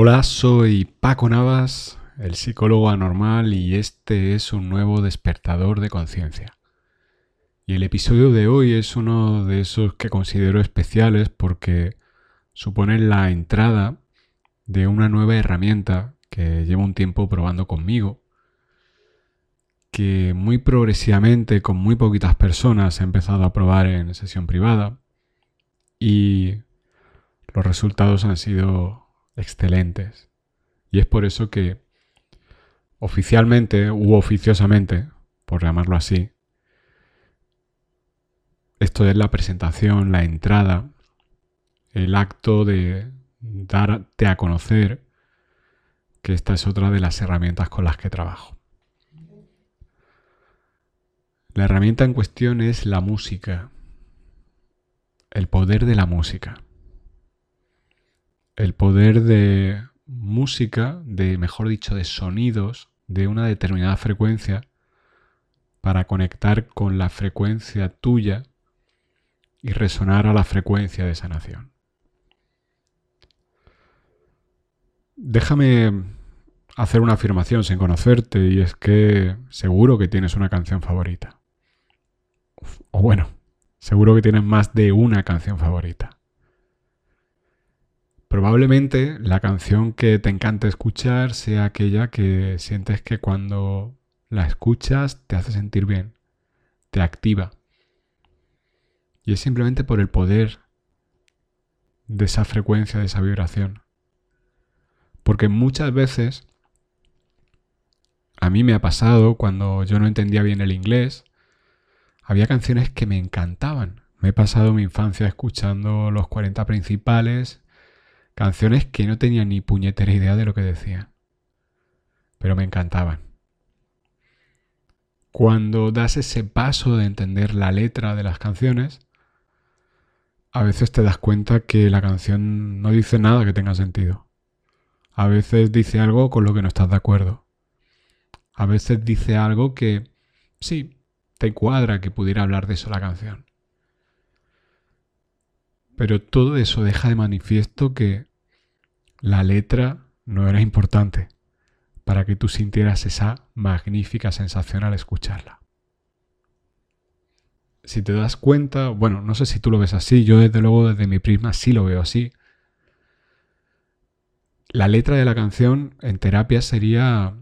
Hola, soy Paco Navas, el psicólogo anormal, y este es un nuevo despertador de conciencia. Y el episodio de hoy es uno de esos que considero especiales porque supone la entrada de una nueva herramienta que llevo un tiempo probando conmigo, que muy progresivamente, con muy poquitas personas, he empezado a probar en sesión privada y los resultados han sido excelentes. Y es por eso que oficialmente u oficiosamente, por llamarlo así, esto es la presentación, la entrada, el acto de darte a conocer que esta es otra de las herramientas con las que trabajo. La herramienta en cuestión es la música, el poder de la música el poder de música, de mejor dicho, de sonidos de una determinada frecuencia para conectar con la frecuencia tuya y resonar a la frecuencia de sanación. Déjame hacer una afirmación sin conocerte y es que seguro que tienes una canción favorita. O bueno, seguro que tienes más de una canción favorita. Probablemente la canción que te encanta escuchar sea aquella que sientes que cuando la escuchas te hace sentir bien, te activa. Y es simplemente por el poder de esa frecuencia, de esa vibración. Porque muchas veces a mí me ha pasado cuando yo no entendía bien el inglés, había canciones que me encantaban. Me he pasado mi infancia escuchando los 40 principales Canciones que no tenía ni puñetera idea de lo que decían. Pero me encantaban. Cuando das ese paso de entender la letra de las canciones, a veces te das cuenta que la canción no dice nada que tenga sentido. A veces dice algo con lo que no estás de acuerdo. A veces dice algo que sí, te cuadra que pudiera hablar de eso la canción. Pero todo eso deja de manifiesto que la letra no era importante para que tú sintieras esa magnífica sensación al escucharla. Si te das cuenta, bueno, no sé si tú lo ves así, yo desde luego desde mi prisma sí lo veo así. La letra de la canción en terapia sería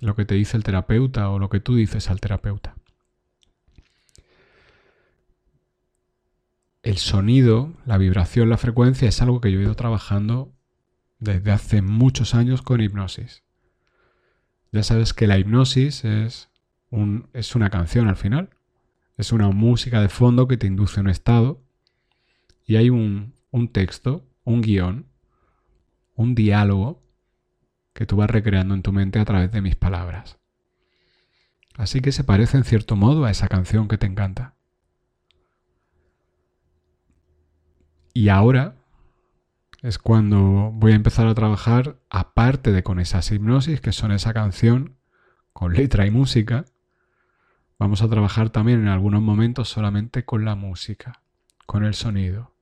lo que te dice el terapeuta o lo que tú dices al terapeuta. El sonido, la vibración, la frecuencia es algo que yo he ido trabajando desde hace muchos años con hipnosis. Ya sabes que la hipnosis es, es una canción al final. Es una música de fondo que te induce a un estado y hay un, un texto, un guion, un diálogo que tú vas recreando en tu mente a través de mis palabras. Así que se parece en cierto modo a esa canción que te encanta. Y ahora es cuando voy a empezar a trabajar aparte de con esas hipnosis, que son esa canción con letra y música. Vamos a trabajar también en algunos momentos solamente con la música, con el sonido,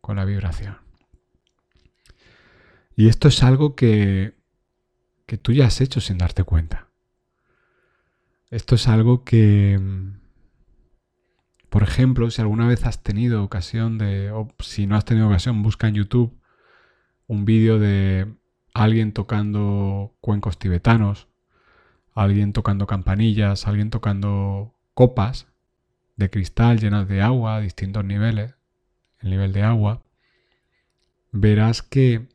con la vibración. Y esto es algo que, que tú ya has hecho sin darte cuenta. Esto es algo que, por ejemplo, si alguna vez has tenido ocasión de, o si no has tenido ocasión, busca en YouTube un vídeo de alguien tocando cuencos tibetanos, alguien tocando campanillas, alguien tocando copas de cristal llenas de agua a distintos niveles, el nivel de agua, verás que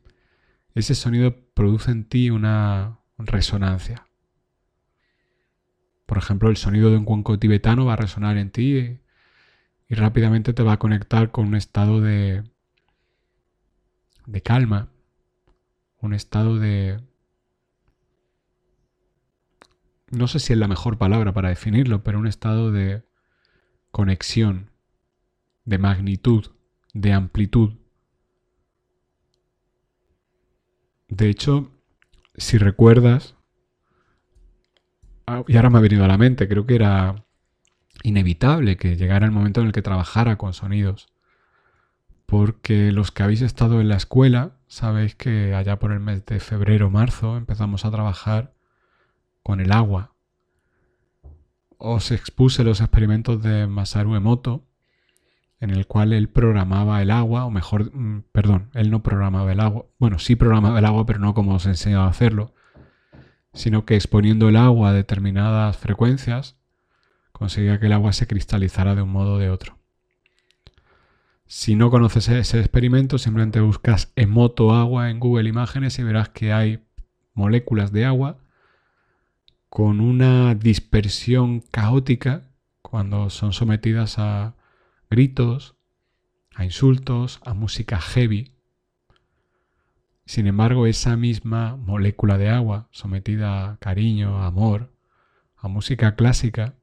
ese sonido produce en ti una resonancia. Por ejemplo, el sonido de un cuenco tibetano va a resonar en ti y, y rápidamente te va a conectar con un estado de, de calma, un estado de... No sé si es la mejor palabra para definirlo, pero un estado de conexión, de magnitud, de amplitud. De hecho, si recuerdas, ah, y ahora me ha venido a la mente, creo que era inevitable que llegara el momento en el que trabajara con sonidos porque los que habéis estado en la escuela sabéis que allá por el mes de febrero marzo empezamos a trabajar con el agua. Os expuse los experimentos de Masaru Emoto, en el cual él programaba el agua, o mejor, mm, perdón, él no programaba el agua, bueno, sí programaba el agua, pero no como os enseñaba a hacerlo, sino que exponiendo el agua a determinadas frecuencias, conseguía que el agua se cristalizara de un modo o de otro. Si no conoces ese experimento, simplemente buscas emoto agua en Google Imágenes y verás que hay moléculas de agua con una dispersión caótica cuando son sometidas a gritos, a insultos, a música heavy. Sin embargo, esa misma molécula de agua sometida a cariño, a amor, a música clásica,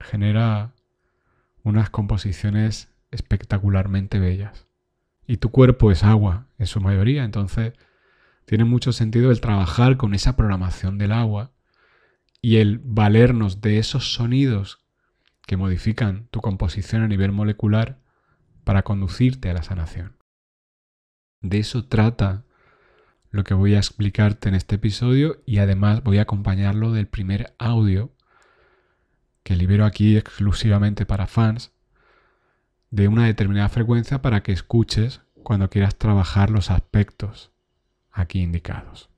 genera unas composiciones espectacularmente bellas. Y tu cuerpo es agua en su mayoría, entonces tiene mucho sentido el trabajar con esa programación del agua y el valernos de esos sonidos que modifican tu composición a nivel molecular para conducirte a la sanación. De eso trata lo que voy a explicarte en este episodio y además voy a acompañarlo del primer audio que libero aquí exclusivamente para fans de una determinada frecuencia para que escuches cuando quieras trabajar los aspectos aquí indicados.